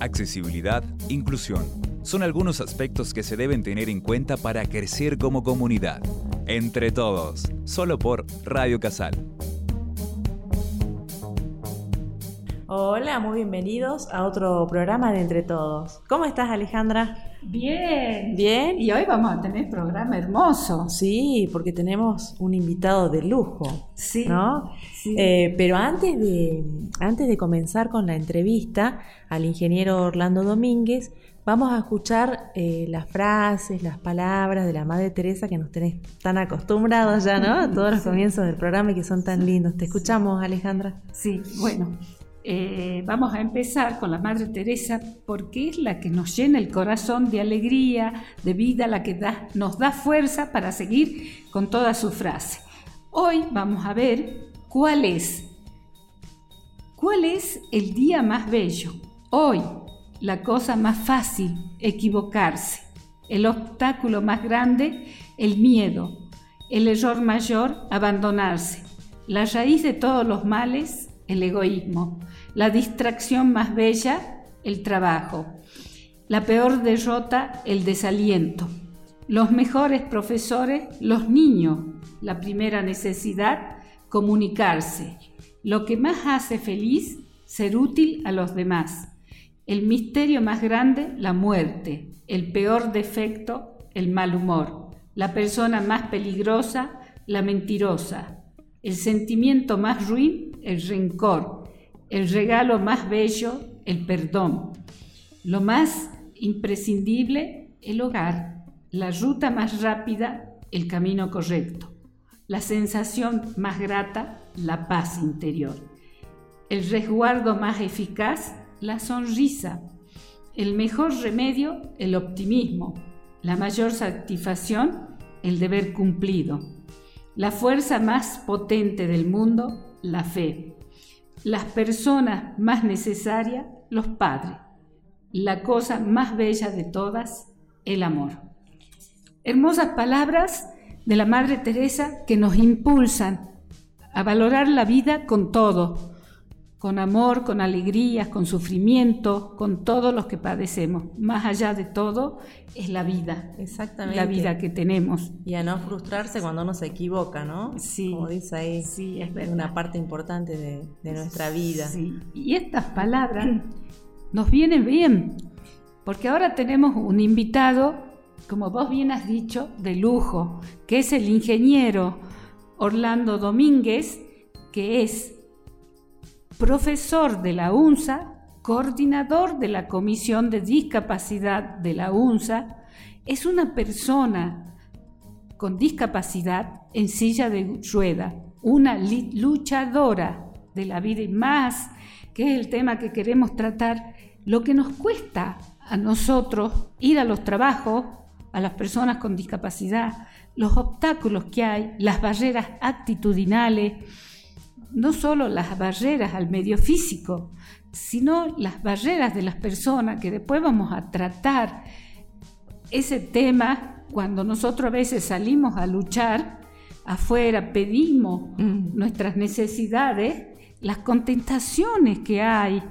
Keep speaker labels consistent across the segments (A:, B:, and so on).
A: accesibilidad, inclusión. Son algunos aspectos que se deben tener en cuenta para crecer como comunidad. Entre todos, solo por Radio Casal.
B: Hola, muy bienvenidos a otro programa de Entre Todos. ¿Cómo estás, Alejandra?
C: Bien.
B: Bien.
C: Y hoy vamos a tener programa hermoso.
B: Sí, porque tenemos un invitado de lujo.
C: Sí.
B: ¿No?
C: Sí.
B: Eh, pero antes de, antes de comenzar con la entrevista al ingeniero Orlando Domínguez, vamos a escuchar eh, las frases, las palabras de la Madre Teresa que nos tenés tan acostumbrados ya, ¿no? A todos los comienzos del programa y que son tan lindos. Te escuchamos, Alejandra.
C: Sí, bueno. Eh, vamos a empezar con la Madre Teresa porque es la que nos llena el corazón de alegría, de vida, la que nos da fuerza para seguir con toda su frase. Hoy vamos a ver cuál es, cuál es el día más bello. Hoy, la cosa más fácil, equivocarse. El obstáculo más grande, el miedo. El error mayor, abandonarse. La raíz de todos los males, el egoísmo. La distracción más bella, el trabajo. La peor derrota, el desaliento. Los mejores profesores, los niños. La primera necesidad, comunicarse. Lo que más hace feliz, ser útil a los demás. El misterio más grande, la muerte. El peor defecto, el mal humor. La persona más peligrosa, la mentirosa. El sentimiento más ruin, el rencor. El regalo más bello, el perdón. Lo más imprescindible, el hogar. La ruta más rápida, el camino correcto. La sensación más grata, la paz interior. El resguardo más eficaz, la sonrisa. El mejor remedio, el optimismo. La mayor satisfacción, el deber cumplido. La fuerza más potente del mundo, la fe. Las personas más necesarias, los padres. La cosa más bella de todas, el amor. Hermosas palabras de la Madre Teresa que nos impulsan a valorar la vida con todo, con amor, con alegrías, con sufrimiento, con todos los que padecemos. Más allá de todo es la vida,
B: Exactamente.
C: la vida que tenemos.
B: Y a no frustrarse cuando uno se equivoca, ¿no?
C: Sí.
B: Como dice ahí,
C: Sí, es verdad.
B: una parte importante de, de nuestra vida.
C: Sí, y estas palabras nos vienen bien, porque ahora tenemos un invitado, como vos bien has dicho, de lujo, que es el ingeniero Orlando Domínguez, que es profesor de la UNSA, coordinador de la Comisión de Discapacidad de la UNSA, es una persona con discapacidad en silla de rueda, una luchadora de la vida y más, que es el tema que queremos tratar, lo que nos cuesta a nosotros ir a los trabajos, a las personas con discapacidad, los obstáculos que hay, las barreras actitudinales, no solo las barreras al medio físico, sino las barreras de las personas que después vamos a tratar ese tema cuando nosotros a veces salimos a luchar afuera, pedimos
B: Mm.
C: nuestras necesidades, las contentaciones que hay.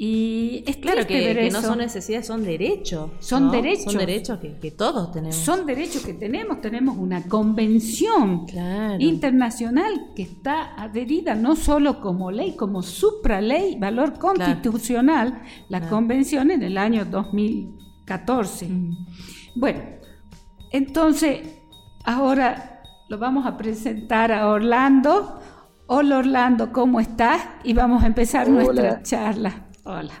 C: Y es
B: Claro
C: triste
B: que,
C: ver
B: que no son necesidades, son derechos.
C: Son
B: ¿no?
C: derechos.
B: Son derechos que, que todos tenemos.
C: Son derechos que tenemos, tenemos una convención
B: Claro.
C: internacional que está adherida no solo como ley, como supraley, valor constitucional, la
B: Claro.
C: convención en el año 2014.
B: Mm.
C: Bueno, entonces ahora lo vamos a presentar a Orlando. Hola Orlando, ¿cómo estás? Y vamos a empezar
D: Hola.
C: nuestra charla. Hola.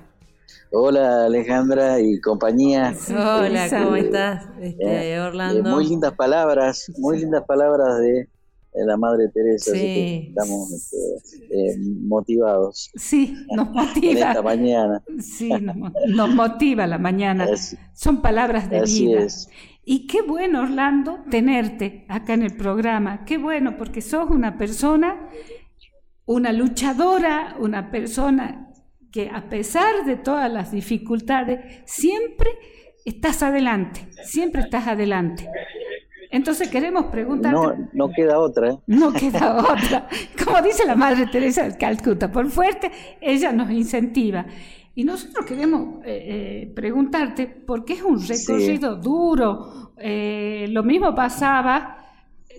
D: Hola Alejandra y compañía.
B: Hola. ¿cómo estás, este,
D: Eh,
B: Orlando?
D: Eh, muy lindas palabras, muy lindas palabras de, de la Madre Teresa. así
B: Sí.
D: que estamos este, eh, motivados
C: Sí, nos
D: en
C: motiva.
D: esta mañana.
C: Sí, nos, mo- nos motiva la mañana.
D: Así,
C: Son palabras de
D: así
C: vida.
D: es.
C: Y qué bueno, Orlando, tenerte acá en el programa. Qué bueno, porque sos una persona, una luchadora, una persona que a pesar de todas las dificultades, siempre estás adelante, siempre estás adelante. Entonces queremos preguntarte,
D: No, no queda otra. ¿eh?
C: no queda otra. Como dice la Madre Teresa de Calcuta, por fuerte, ella nos incentiva. Y nosotros queremos eh, eh, preguntarte, porque es un recorrido duro. Eh, lo mismo pasaba,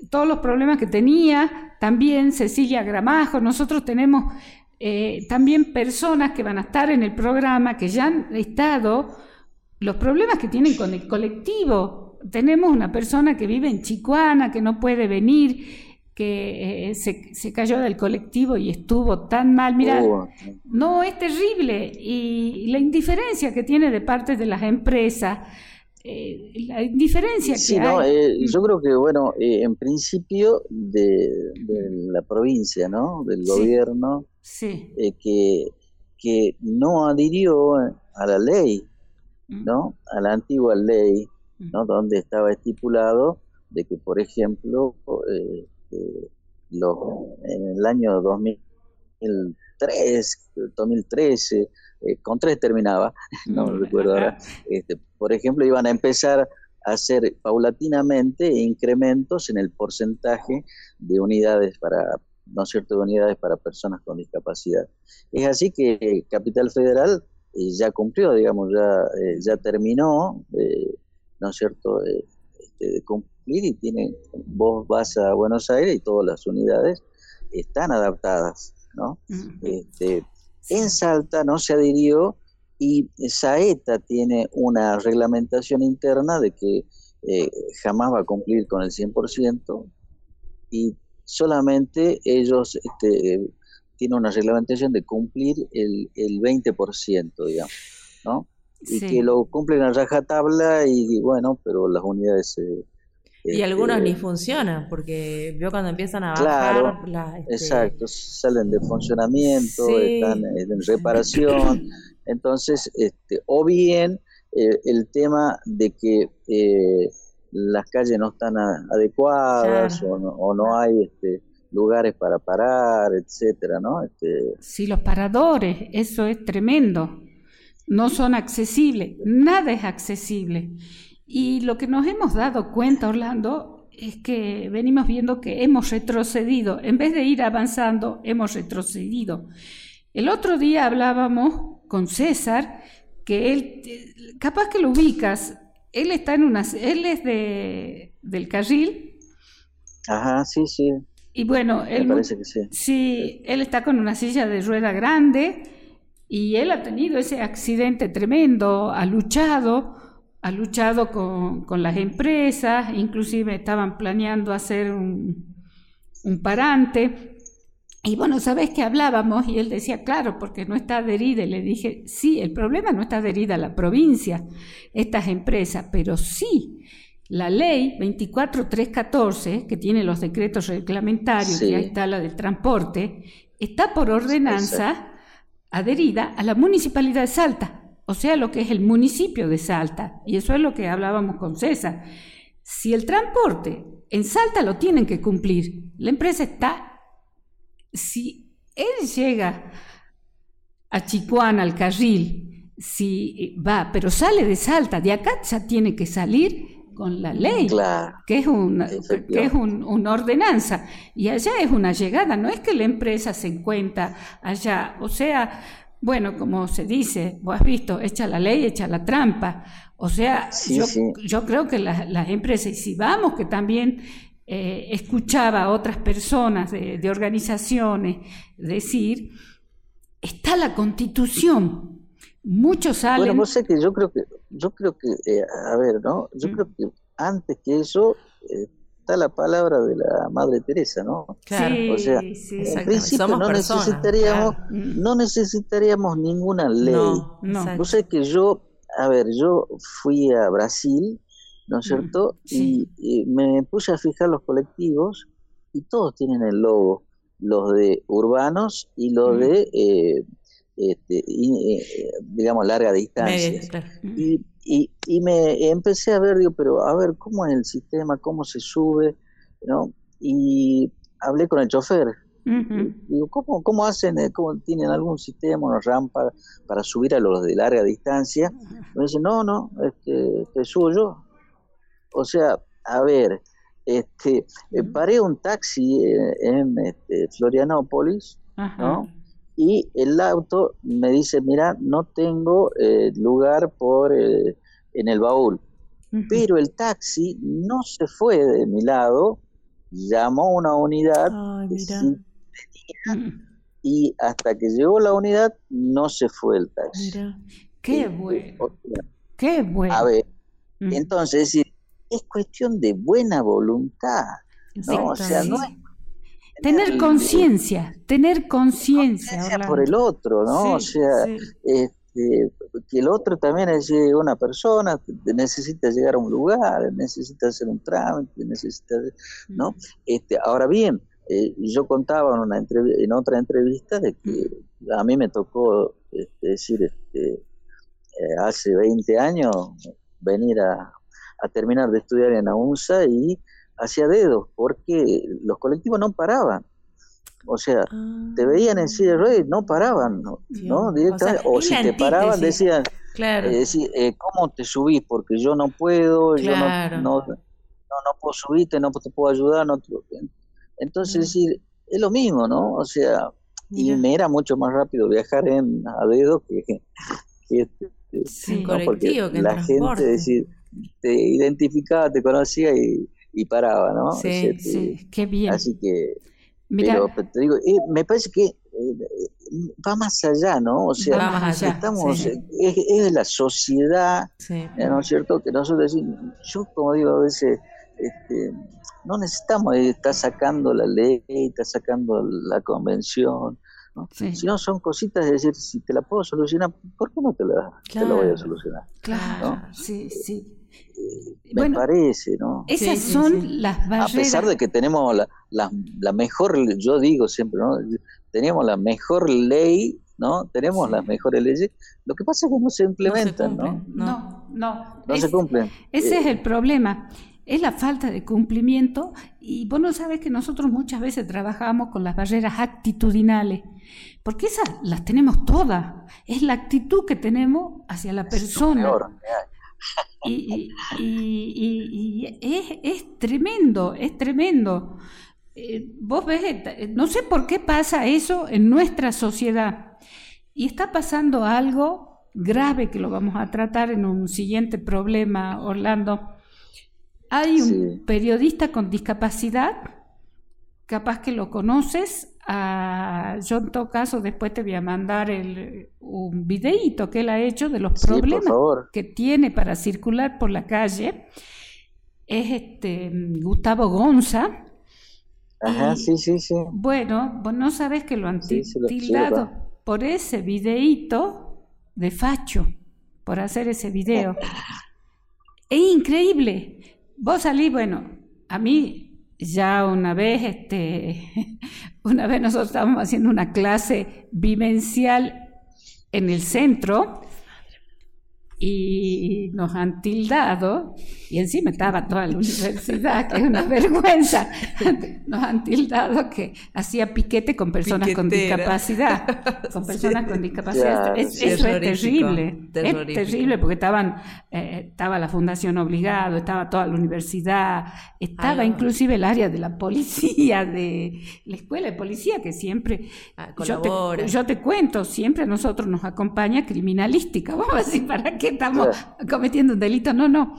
C: todos los problemas que tenía, también Cecilia Gramajo, nosotros tenemos también personas que van a estar en el programa, que ya han estado, los problemas que tienen con el colectivo. Tenemos una persona que vive en Chicuana, que no puede venir, que eh, se, cayó del colectivo y estuvo tan mal. Mira, oh, no, es terrible. Y la indiferencia que tiene de parte de las empresas, eh, la indiferencia que hay.
D: Eh, yo creo que, bueno, en principio de, la provincia, ¿no? Del gobierno, que, que no adhirió a la ley, mm. ¿no? A la antigua ley, ¿no? Mm. Donde estaba estipulado de que, por ejemplo, este, en el año 2003, 2013, eh, con tres terminaba, no mm, recuerdo ahora, este, por ejemplo, iban a empezar a hacer paulatinamente incrementos en el porcentaje de unidades para, no cierto, de unidades para personas con discapacidad. Es así que Capital Federal eh, ya cumplió, digamos, ya, eh, ya terminó, ¿no es cierto?, este, de cumplir y tiene, vos vas a Buenos Aires y todas las unidades están adaptadas, ¿no? este, en Salta no se adhirió y Saeta tiene una reglamentación interna de que eh, jamás va a cumplir con el 100% y solamente ellos este, tienen una reglamentación de cumplir el, el 20%, digamos, ¿no? Y que lo cumplen a rajatabla y, bueno, pero las unidades se
B: y algunos ni este, funcionan, porque veo cuando empiezan a bajar.
D: Claro, este, exacto, salen de funcionamiento, están en reparación. Entonces, este, o bien eh, el tema de que eh, las calles no están adecuadas o, no, o, no, hay este, lugares para parar, etcétera, ¿no? Este...
C: Sí, los paradores, eso es tremendo. No son accesibles, nada es accesible. Y lo que nos hemos dado cuenta, Orlando, es que venimos viendo que hemos retrocedido. En vez de ir avanzando, hemos retrocedido. El otro día hablábamos con César, que él, capaz que lo ubicas, él está en una, él es de, del carril.
D: Ajá, sí, sí.
C: Y bueno, él,
D: Me parece que sí.
C: sí, él está con una silla de rueda grande y él ha tenido ese accidente tremendo, ha luchado, ha luchado con, las empresas, inclusive estaban planeando hacer un, parante. Y bueno, ¿sabes que hablábamos? Y él decía, claro, porque no está adherida. Y le dije, sí, el problema no está adherida a la provincia, estas empresas, pero sí la ley 24314, que tiene los decretos reglamentarios, y ahí está la del transporte, está por ordenanza adherida a la municipalidad de Salta o sea, lo que es el municipio de Salta. Y eso es lo que hablábamos con César. Si el transporte en Salta lo tienen que cumplir, la empresa está, si él llega a Chicuán, al carril, si va, pero sale de Salta, de acá ya tiene que salir con la ley, que es, una, que es una ordenanza, y allá es una llegada, no es que la empresa se encuentra allá, o sea, bueno, como se dice, vos has visto, echa la ley, echa la trampa. O sea, yo, creo que las empresas, y si vamos, que también eh, escuchaba a otras personas de, organizaciones decir, está la constitución. Muchos salen...
D: Bueno, vos sé que yo creo que, yo creo que, eh, a ver, ¿no? Yo mm. creo que antes que eso, eh, la palabra de la Madre Teresa, ¿no?
C: Claro.
D: o sea, en principio no necesitaríamos, no necesitaríamos ninguna ley. No, no. que yo, a ver, yo fui a Brasil, ¿no es mm, cierto? Y, me puse a fijar los colectivos y todos tienen el logo, los de urbanos y los mm. de eh, este, eh, digamos, larga distancia. y, y, y, me empecé a ver, digo, pero a ver, ¿cómo es el sistema? ¿Cómo se sube? ¿no? Y hablé con el chofer. Digo, ¿cómo, ¿cómo hacen? Eh, ¿Cómo tienen algún sistema, una rampa para subir a los de larga distancia? Me dice, no, no, este, te subo yo. O sea, a ver, este, eh, paré un taxi en, este, Florianópolis, ¿no? Y el auto me dice, mira, no tengo eh, lugar por eh, en el baúl. Pero el taxi no se fue de mi lado, llamó una unidad y hasta que llegó la unidad no se fue el taxi.
C: Qué bueno. Qué bueno.
D: A ver, entonces es cuestión de buena voluntad. ¿no? O sea, no es
C: Tener conciencia, tener conciencia.
D: por el otro, ¿no? o sea, este, que el otro también es una persona, necesita llegar a un lugar, necesita hacer un trámite, necesita, ¿no? Este, ahora bien, eh, yo contaba en, una en otra entrevista de que a mí me tocó este, decir, este, eh, hace 20 años, venir a, a terminar de estudiar en AUNSA y hacía dedos, porque los colectivos no paraban. O sea, te veían en silla de no paraban, ¿no? Directamente, o, si te paraban decían, claro. Eh, eh, ¿cómo te subís? Porque yo no puedo, yo no, no, no, puedo subirte, no te puedo ayudar. No Entonces, decir, es lo mismo, ¿no? O sea, y me era mucho más rápido viajar en a dedo que, que, este,
B: sí, colectivo, que
D: la gente decir, te identificaba, te conocía y y paraba, ¿no?
C: Sí, sí, qué bien.
D: Así que, pero, te digo, eh, me parece que eh, va más allá, ¿no? O sea,
C: va más allá,
D: estamos, es, la sociedad, ¿no es cierto? Que nosotros decimos, yo como digo a veces, este, no necesitamos estar sacando la ley, estar sacando la convención, ¿no? Si no son cositas de decir, si te la puedo solucionar, ¿por qué no te la, te la voy a solucionar?
C: Claro, sí, sí
D: me parece, ¿no?
C: Esas son las barreras.
D: A pesar de que tenemos la, la, mejor, yo digo siempre, ¿no? Tenemos la mejor ley, ¿no? Tenemos las mejores leyes. Lo que pasa es que no se implementan,
C: ¿no? No, no.
D: No, se cumplen.
C: Ese es el problema. Es la falta de cumplimiento y vos no sabes que nosotros muchas veces trabajamos con las barreras actitudinales, porque esas las tenemos todas. Es la actitud que tenemos hacia la persona. Y, es, tremendo, es tremendo. Eh, vos ves, eh, no sé por qué pasa eso en nuestra sociedad. Y está pasando algo grave que lo vamos a tratar en un siguiente problema, Orlando. Hay un periodista con discapacidad, capaz que lo conoces, yo en todo caso después te voy a mandar el, un videíto que él ha hecho de los problemas que tiene para circular por la calle. Es este Gustavo Gonza.
D: Ajá, sí, sí, sí.
C: Bueno, vos no sabes que lo han tildado por ese videíto de facho, por hacer ese video. es increíble. Vos salís, bueno, a mí ya una vez, este, una vez nosotros estábamos haciendo una clase vivencial en el centro y nos han tildado, y encima estaba toda la universidad, que es una vergüenza, nos han tildado que hacía piquete con personas con discapacidad, con personas con discapacidad. eso es terrible, es terrible porque estaban, eh, estaba la Fundación Obligado, estaba toda la universidad, estaba inclusive el área de la policía, de la escuela de policía, que siempre,
B: ah,
C: yo, te, yo te cuento, siempre a nosotros nos acompaña criminalística, vamos a decir, ¿para qué? estamos cometiendo un delito. No, no.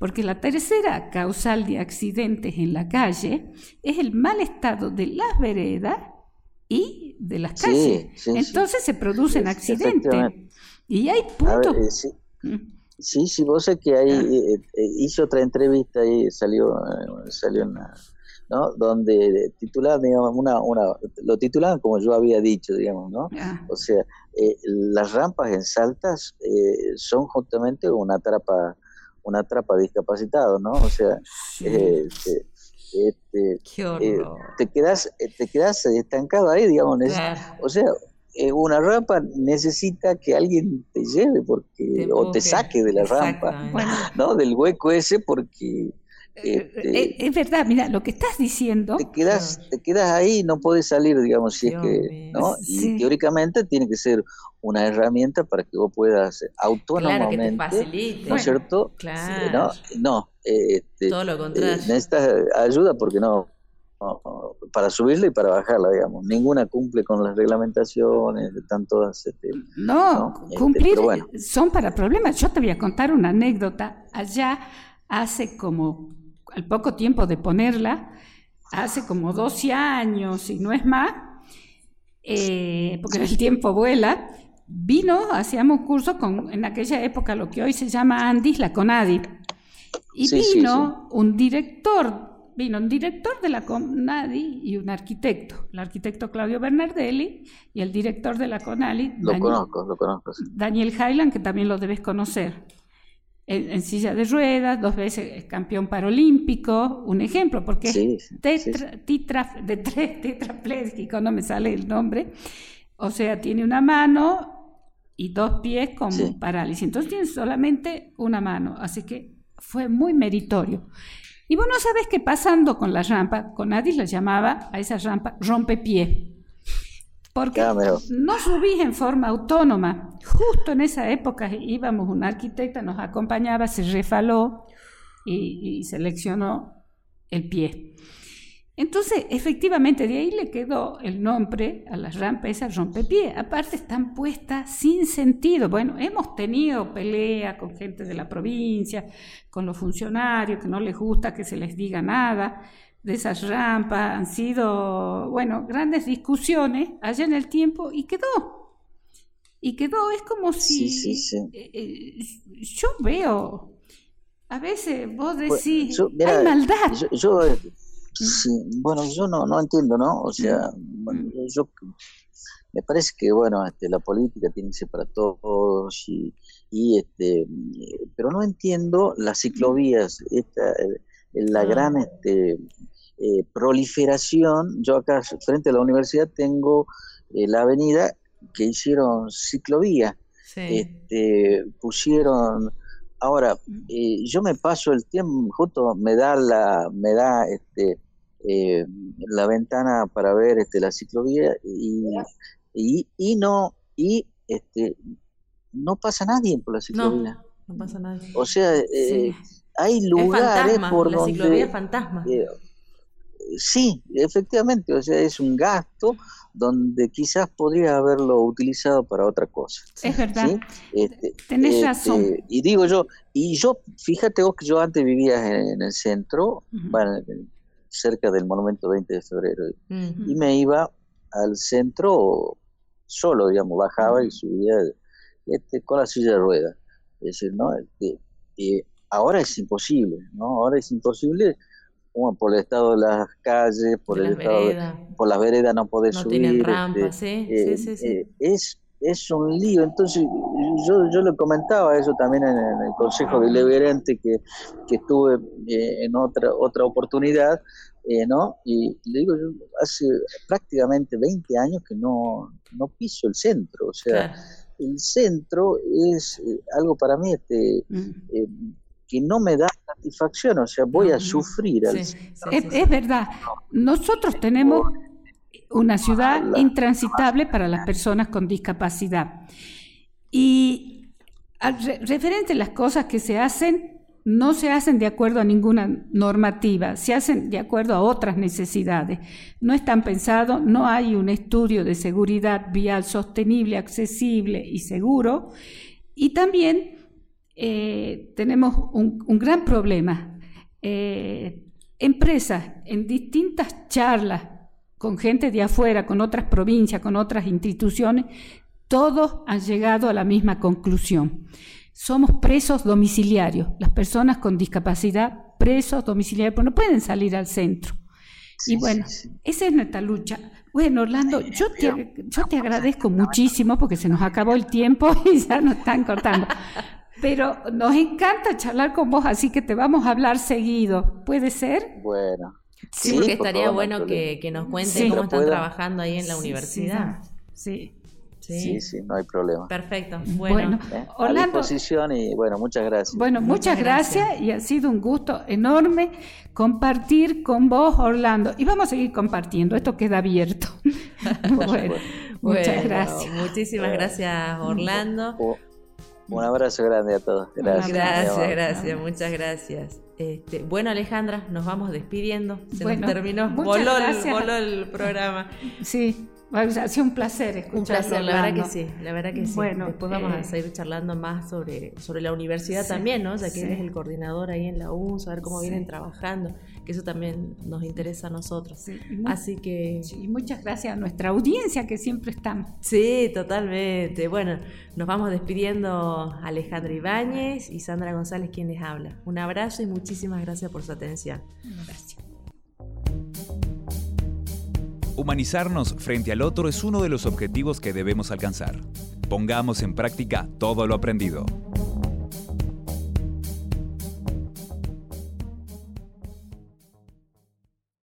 C: Porque la tercera causal de accidentes en la calle es el mal estado de las veredas y de las calles. Entonces se producen accidentes. Y hay puntos.
D: Eh, sí. sí, vos sé que ahí ah. eh, eh, hice otra entrevista y salió, salió una, ¿no? Donde titulaban, digamos, una, una, lo titulaban como yo había dicho, digamos, ¿no? O sea, eh, las rampas en Saltas eh, son justamente una trapa, una trapa discapacitado, ¿no? O sea, eh, este, te quedas, te quedas estancado ahí, digamos, o sea, una rampa necesita que alguien te lleve porque o te saque de la rampa, ¿no? Del hueco ese porque
C: este, eh, es verdad, mira, lo que estás diciendo.
D: Te quedas, te quedas ahí, no puedes salir, digamos, si es que. ¿no? Y teóricamente tiene que ser una herramienta para que vos puedas autónomamente. ¿No es cierto?
B: Claro.
D: No, no
B: este, Todo lo contrario.
D: necesitas ayuda porque no para subirla y para bajarla, digamos. Ninguna cumple con las reglamentaciones, están todas...
C: Este, no, este, cumplir son para problemas. Yo te voy a contar una anécdota. Allá hace como, al poco tiempo de ponerla, hace como 12 años, y no es más, eh, porque el tiempo vuela, vino, hacíamos curso con, en aquella época, lo que hoy se llama Andis, la CONADI. Y vino un director vino un director de la CONADI y un arquitecto, el arquitecto Claudio Bernardelli y el director de la CONADI.
D: Lo conozco, lo conozco.
C: Daniel Highland, que también lo debes conocer. En, silla de ruedas, dos veces campeón paralímpico, un ejemplo, porque es de tres tetrapléjico, no me sale el nombre, o sea, tiene una mano y dos pies con parálisis, entonces tiene solamente una mano, así que fue muy meritorio. Y vos no sabes que pasando con la rampa, con Adis la llamaba a esa rampa rompepié. Porque no subís en forma autónoma. Justo en esa época íbamos, un arquitecta nos acompañaba, se refaló y seleccionó el pie. Entonces, efectivamente, de ahí le quedó el nombre a las rampas esas rompepié. Aparte, están puestas sin sentido. Bueno, hemos tenido pelea con gente de la provincia, con los funcionarios, que no les gusta que se les diga nada de esas rampas. Han sido, bueno, grandes discusiones allá en el tiempo y quedó. Y quedó, es como si... Eh, eh, yo veo, a veces vos pues, decís, hay maldad.
D: yo Sí, bueno, yo no, no entiendo, ¿no? O sea, mm. yo me parece que, bueno, este, la política tiene que ser para todos y, y este, pero no entiendo las ciclovías, esta, la gran este, eh, proliferación. Yo acá frente a la universidad tengo eh, la avenida que hicieron ciclovía, este, pusieron Ahora, eh, yo me paso el tiempo, justo me da la, me da este, eh, la ventana para ver este, la ciclovía y, y, no, y este, no pasa nadie por la ciclovía.
B: No, no pasa nadie.
D: O sea, eh, hay lugares por la donde...
B: Ciclovía fantasma.
D: Sí, efectivamente, o sea, es un gasto donde quizás podría haberlo utilizado para otra cosa.
C: Es verdad. Este, Tenés este, razón.
D: Y digo yo, y yo, fíjate vos que yo antes vivía en, el centro, cerca del monumento 20 de febrero, y me iba al centro solo, digamos, bajaba y subía este, con la silla de ruedas. Es decir, ¿no? Este, ahora es imposible, ¿no? Ahora es imposible por el estado de las calles, por el estado por las veredas no podés no subir.
B: Tienen rampas, ¿sí?
D: Eh,
B: sí, sí,
D: eh, es, es un lío. Entonces, yo, yo le comentaba eso también en, el Consejo Deliberante que, que estuve eh, en otra, otra oportunidad, ¿no? Y le digo, yo hace prácticamente 20 años que no, no piso el centro, o sea, el centro es algo para mí este, mm que no me da satisfacción, o sea, voy a sufrir.
C: Es, verdad, nosotros tenemos una ciudad intransitable para las personas con discapacidad. Y referente a las cosas que se hacen, no se hacen de acuerdo a ninguna normativa, se hacen de acuerdo a otras necesidades. No están pensados, no hay un estudio de seguridad vial sostenible, accesible y seguro. Y también eh, tenemos un, gran problema. Eh, empresas en distintas charlas con gente de afuera, con otras provincias, con otras instituciones, todos han llegado a la misma conclusión. Somos presos domiciliarios, las personas con discapacidad, presos domiciliarios, pero no pueden salir al centro. y bueno, esa es nuestra lucha. Bueno, Orlando, yo te, yo te agradezco muchísimo porque se nos acabó el tiempo y ya nos están cortando. Pero nos encanta charlar con vos, así que te vamos a hablar seguido. ¿Puede ser?
D: Bueno.
B: Sí, porque estaría bueno que, nos cuenten cómo están trabajando ahí en la universidad.
C: Sí.
D: Sí. sí, no hay problema.
B: Perfecto. Bueno,
D: a disposición y bueno, muchas gracias.
C: Bueno, muchas, gracias. y ha sido un gusto enorme compartir con vos, Orlando. Y vamos a seguir compartiendo, esto queda abierto.
B: bueno, muchas gracias. Muchísimas gracias, Orlando.
D: Un abrazo grande a todos.
B: Gracias. Gracias, gracias, muchas gracias. Este, bueno, Alejandra, nos vamos despidiendo. Se nos terminó, voló voló el programa.
C: Sí, ha sido un placer escucharlo. Un placer,
B: la verdad que sí, la verdad que sí. Bueno, Después vamos a eh, seguir charlando más sobre, sobre la universidad también, ¿no? Ya que eres el coordinador ahí en la U, saber cómo vienen trabajando, que eso también nos interesa a nosotros. Así que...
C: y muchas gracias a nuestra audiencia que siempre están.
B: Sí, totalmente. Bueno, nos vamos despidiendo Alejandra Ibáñez y Sandra González quien les habla. Un abrazo y muchísimas gracias por su atención. Gracias.
A: Humanizarnos frente al otro es uno de los objetivos que debemos alcanzar. Pongamos en práctica todo lo aprendido.